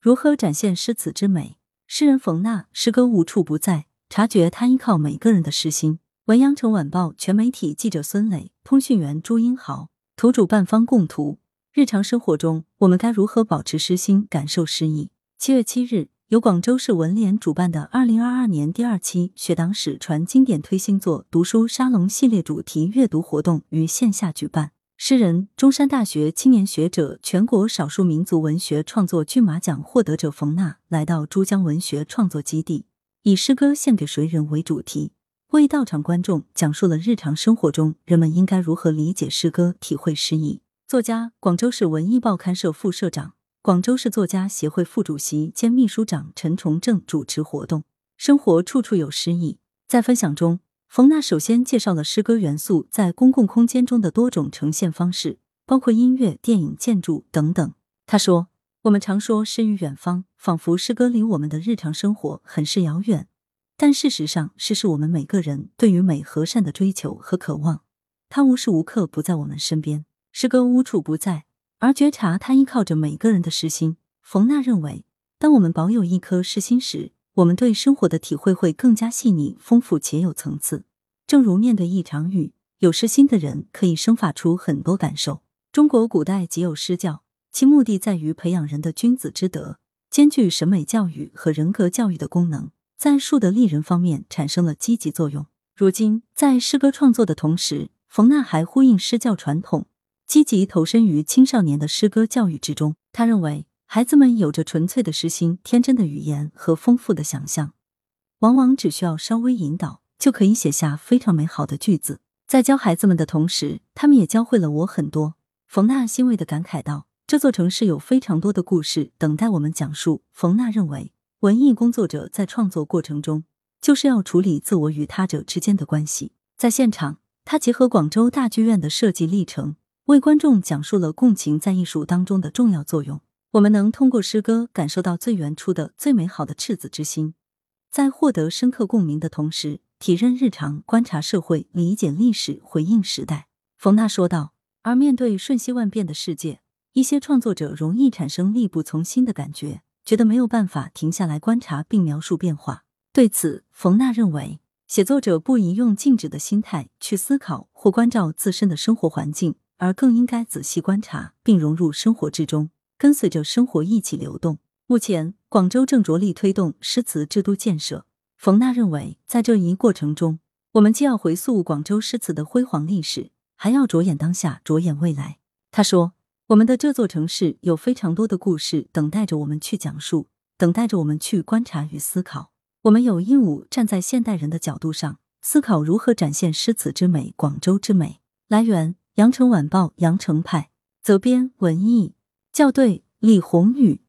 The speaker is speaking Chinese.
如何展现诗词之美？诗人冯娜，诗歌无处不在，察觉他依靠每个人的诗心。文阳城晚报全媒体记者孙磊，通讯员朱英豪，图主办方供图。日常生活中，我们该如何保持诗心，感受诗意？七月七日，由广州市文联主办的二零二二年第二期学党史传经典推新作读书沙龙系列主题阅读活动于线下举办。诗人、中山大学青年学者、全国少数民族文学创作骏马奖获得者冯娜来到珠江文学创作基地，以诗歌献给谁人为主题，为到场观众讲述了日常生活中人们应该如何理解诗歌、体会诗意。作家，广州市文艺报刊社副社长、广州市作家协会副主席兼秘书长陈崇正主持活动。生活处处有诗意，在分享中。冯娜首先介绍了诗歌元素在公共空间中的多种呈现方式，包括音乐、电影、建筑等等。他说：“我们常说诗与远方，仿佛诗歌离我们的日常生活很是遥远，但事实上，诗是我们每个人对于美和善的追求和渴望。它无时无刻不在我们身边，诗歌无处不在，而觉察它依靠着每个人的诗心。”冯娜认为，当我们保有一颗诗心时，我们对生活的体会会更加细腻、丰富且有层次。正如面对一场雨，有诗心的人可以生发出很多感受。中国古代即有诗教，其目的在于培养人的君子之德，兼具审美教育和人格教育的功能，在树德立人方面产生了积极作用。如今，在诗歌创作的同时，冯娜还呼应诗教传统，积极投身于青少年的诗歌教育之中。他认为。孩子们有着纯粹的诗心、天真的语言和丰富的想象，往往只需要稍微引导，就可以写下非常美好的句子。在教孩子们的同时，他们也教会了我很多。冯娜欣慰的感慨道：“这座城市有非常多的故事等待我们讲述。”冯娜认为，文艺工作者在创作过程中，就是要处理自我与他者之间的关系。在现场，他结合广州大剧院的设计历程，为观众讲述了共情在艺术当中的重要作用。我们能通过诗歌感受到最原初的、最美好的赤子之心，在获得深刻共鸣的同时，体认日常、观察社会、理解历史、回应时代。冯娜说道。而面对瞬息万变的世界，一些创作者容易产生力不从心的感觉，觉得没有办法停下来观察并描述变化。对此，冯娜认为，写作者不宜用静止的心态去思考或关照自身的生活环境，而更应该仔细观察并融入生活之中。跟随着生活一起流动。目前，广州正着力推动诗词之都建设。冯娜认为，在这一过程中，我们既要回溯广州诗词的辉煌历史，还要着眼当下，着眼未来。他说：“我们的这座城市有非常多的故事等待着我们去讲述，等待着我们去观察与思考。我们有义务站在现代人的角度上，思考如何展现诗词之美、广州之美。”来源：羊城晚报羊城派，责编：文艺。校对：李宏宇。